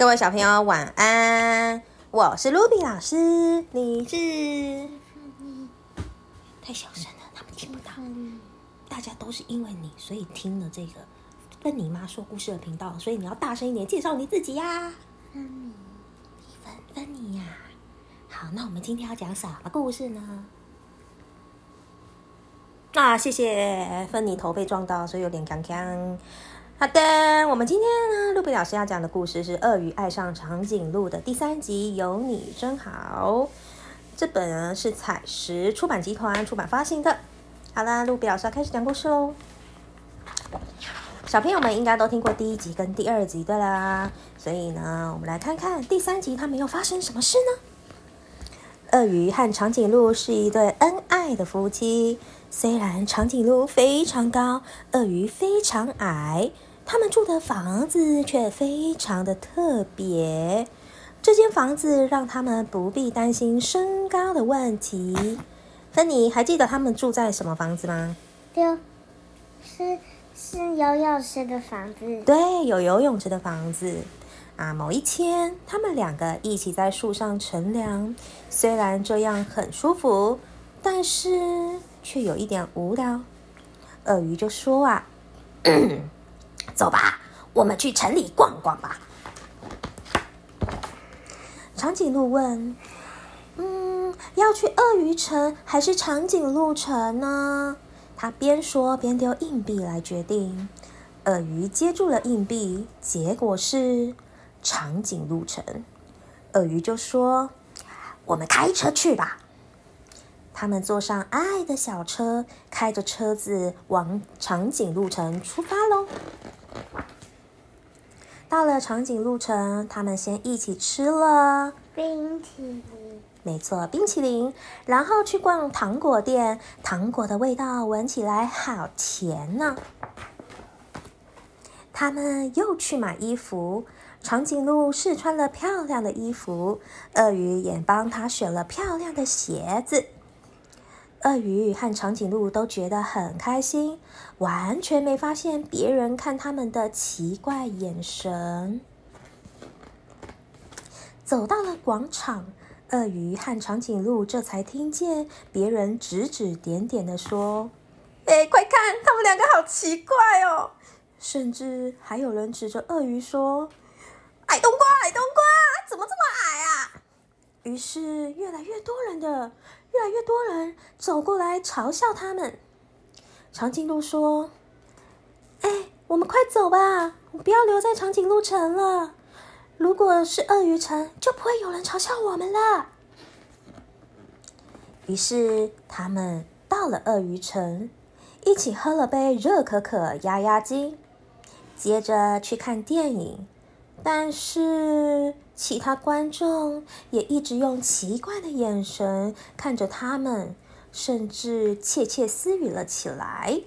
各位小朋友晚安，我是卢比老师，你是？太小声了，他们听不到。大家都是因为你，所以听了这个跟你妈说故事的频道，所以你要大声一点介绍你自己呀。芬妮，芬芬妮呀，好，那我们今天要讲什么故事呢？啊，谢谢芬妮头被撞到，所以有点刚刚。好的，我们今天呢，陆比老师要讲的故事是《鳄鱼爱上长颈鹿》的第三集，有你真好。这本呢是彩石出版集团出版发行的。好啦，陆比老师要开始讲故事喽。小朋友们应该都听过第一集跟第二集对啦，所以呢，我们来看看第三集他们又发生什么事呢？鳄鱼和长颈鹿是一对恩爱的夫妻。虽然长颈鹿非常高，鳄鱼非常矮，他们住的房子却非常的特别。这间房子让他们不必担心身高的问题。芬妮，还记得他们住在什么房子吗？对，是是游泳池的房子。对，有游泳池的房子。啊，某一天，他们两个一起在树上乘凉。虽然这样很舒服，但是却有一点无聊。鳄鱼就说：“啊，走吧，我们去城里逛逛吧。”长颈鹿问：“嗯，要去鳄鱼城还是长颈鹿城呢？”他边说边丢硬币来决定。鳄鱼接住了硬币，结果是。长颈鹿城，鳄鱼就说：“我们开车去吧。”他们坐上爱的小车，开着车子往长颈鹿城出发喽。到了长颈鹿城，他们先一起吃了冰淇淋，没错，冰淇淋。然后去逛糖果店，糖果的味道闻起来好甜呢。他们又去买衣服。长颈鹿试穿了漂亮的衣服，鳄鱼也帮他选了漂亮的鞋子。鳄鱼和长颈鹿都觉得很开心，完全没发现别人看他们的奇怪眼神。走到了广场，鳄鱼和长颈鹿这才听见别人指指点点的说：“哎，快看，他们两个好奇怪哦！”甚至还有人指着鳄鱼说。矮冬瓜，矮冬瓜，怎么这么矮啊？于是越来越多人的，越来越多人走过来嘲笑他们。长颈鹿说：“哎，我们快走吧，不要留在长颈鹿城了。如果是鳄鱼城，就不会有人嘲笑我们了。”于是他们到了鳄鱼城，一起喝了杯热可可压压惊，接着去看电影。但是其他观众也一直用奇怪的眼神看着他们，甚至窃窃私语了起来。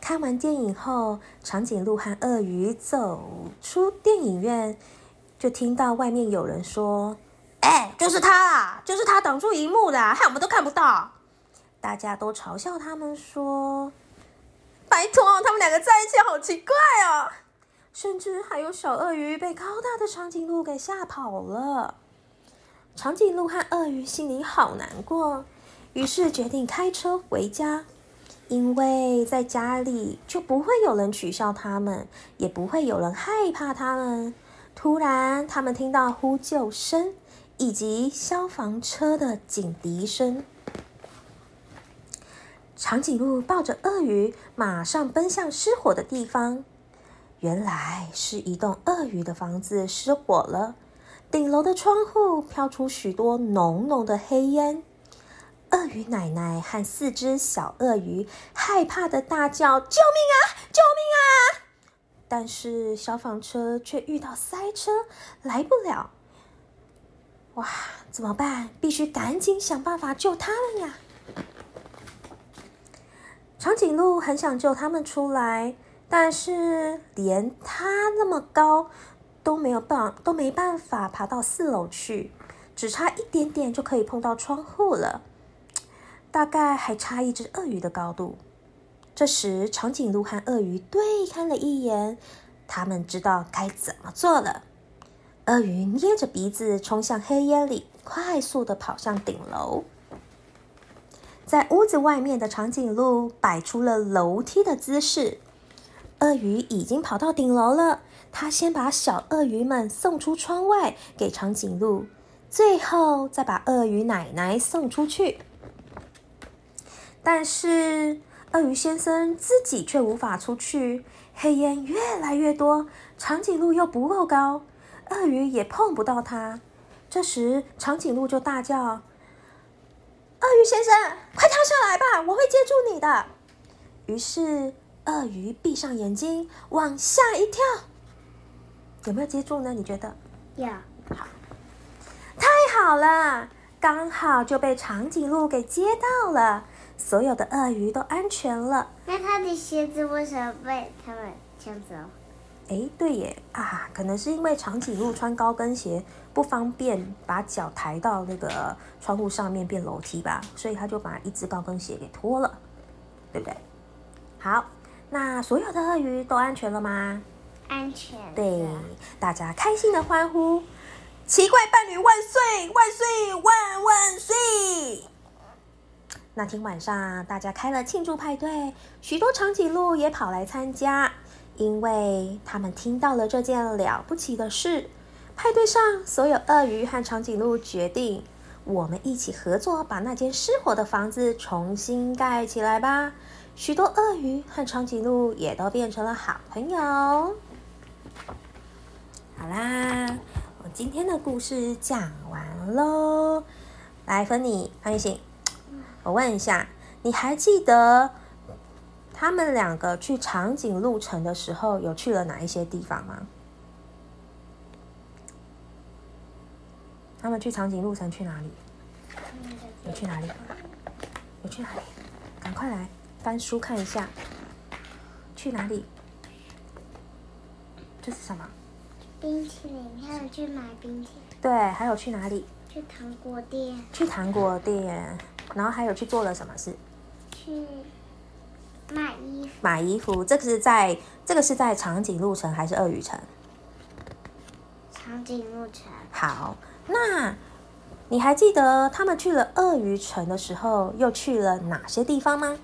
看完电影后，长颈鹿和鳄鱼走出电影院，就听到外面有人说：“哎，就是他啊，就是他挡住荧幕的，害我们都看不到。”大家都嘲笑他们说：“拜托，他们两个在一起好奇怪哦。”甚至还有小鳄鱼被高大的长颈鹿给吓跑了。长颈鹿和鳄鱼心里好难过，于是决定开车回家，因为在家里就不会有人取笑他们，也不会有人害怕他们。突然，他们听到呼救声以及消防车的警笛声。长颈鹿抱着鳄鱼，马上奔向失火的地方。原来是一栋鳄鱼的房子失火了，顶楼的窗户飘出许多浓浓的黑烟。鳄鱼奶奶和四只小鳄鱼害怕的大叫：“救命啊！救命啊！”但是消防车却遇到塞车，来不了。哇，怎么办？必须赶紧想办法救他们呀！长颈鹿很想救他们出来。但是连它那么高都没有办都没办法爬到四楼去，只差一点点就可以碰到窗户了，大概还差一只鳄鱼的高度。这时，长颈鹿和鳄鱼对看了一眼，他们知道该怎么做了。鳄鱼捏着鼻子冲向黑烟里，快速的跑向顶楼。在屋子外面的长颈鹿摆出了楼梯的姿势。鳄鱼已经跑到顶楼了，他先把小鳄鱼们送出窗外给长颈鹿，最后再把鳄鱼奶奶送出去。但是鳄鱼先生自己却无法出去，黑烟越来越多，长颈鹿又不够高，鳄鱼也碰不到它。这时，长颈鹿就大叫：“鳄鱼先生，快跳下来吧，我会接住你的。”于是，鳄鱼闭上眼睛，往下一跳。有没有接住呢？你觉得？有。好，太好了，刚好就被长颈鹿给接到了。所有的鳄鱼都安全了。那他的鞋子为什么被他们抢走？哎，对耶啊，可能是因为长颈鹿穿高跟鞋不方便把脚抬到那个窗户上面变楼梯吧，所以他就把一只高跟鞋给脱了，对不对？好，那所有的鳄鱼都安全了吗？安全。对，大家开心的欢呼：“奇怪伴侣万岁！万岁！万万岁！”那天晚上，大家开了庆祝派对，许多长颈鹿也跑来参加，因为他们听到了这件了不起的事。派对上，所有鳄鱼和长颈鹿决定，我们一起合作，把那间失火的房子重新盖起来吧。许多鳄鱼和长颈鹿也都变成了好朋友。好啦，我今天的故事讲完喽。来，芬妮，潘玉醒。我问一下，你还记得他们两个去长颈鹿城的时候，有去了哪一些地方吗？他们去长颈鹿城去哪里？有去哪里？有去哪里？赶快来翻书看一下，去哪里？这是什么？冰淇淋，还有去买冰淇淋。对，还有去哪里？去糖果店。去糖果店。然后还有去做了什么事？去买衣服。买衣服，这个是在这个是在长颈鹿城还是鳄鱼城？长颈鹿城。好，那你还记得他们去了鳄鱼城的时候，又去了哪些地方吗？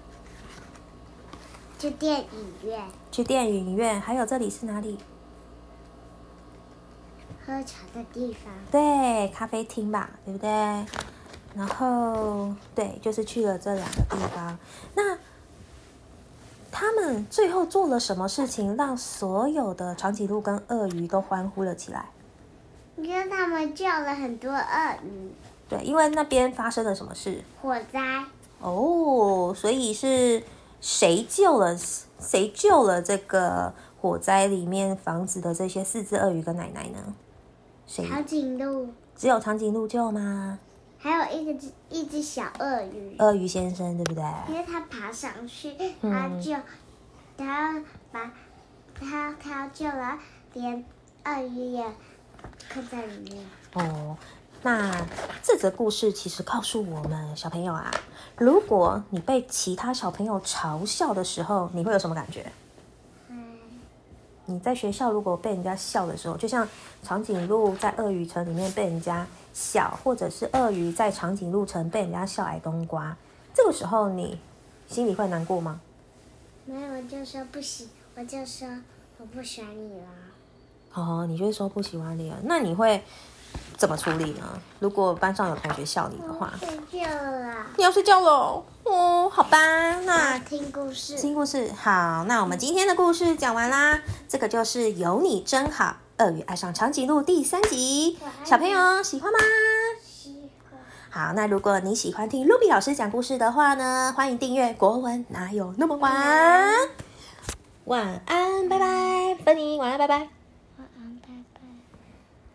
去电影院。去电影院，还有这里是哪里？喝茶的地方。对，咖啡厅吧，对不对？然后，对，就是去了这两个地方。那他们最后做了什么事情，让所有的长颈鹿跟鳄鱼都欢呼了起来？因为他们救了很多鳄鱼。对，因为那边发生了什么事？火灾。哦，所以是谁救了谁救了这个火灾里面房子的这些四只鳄鱼跟奶奶呢？谁？长颈鹿。只有长颈鹿救吗？还有一个只一只小鳄鱼，鳄鱼先生对不对？因为他爬上去，他就他要把他他要救了，连鳄鱼也困在里面。哦，那这则故事其实告诉我们小朋友啊，如果你被其他小朋友嘲笑的时候，你会有什么感觉？你在学校如果被人家笑的时候，就像长颈鹿在鳄鱼城里面被人家笑，或者是鳄鱼在长颈鹿城被人家笑矮冬瓜，这个时候你心里会难过吗？没有，我就说不喜，我就说我不喜欢你了。哦，你就说不喜欢你了，那你会？怎么处理呢？如果班上有同学笑你的话，睡觉了。你要睡觉了？哦，好吧，那听故事。听故事，好，那我们今天的故事讲完啦。这个就是有你真好，鳄鱼爱上长颈鹿第三集，小朋友喜欢吗？喜欢。好，那如果你喜欢听 Ruby 老师讲故事的话呢，欢迎订阅《国文哪有那么晚》。晚安，拜拜，芬妮，晚安，拜拜。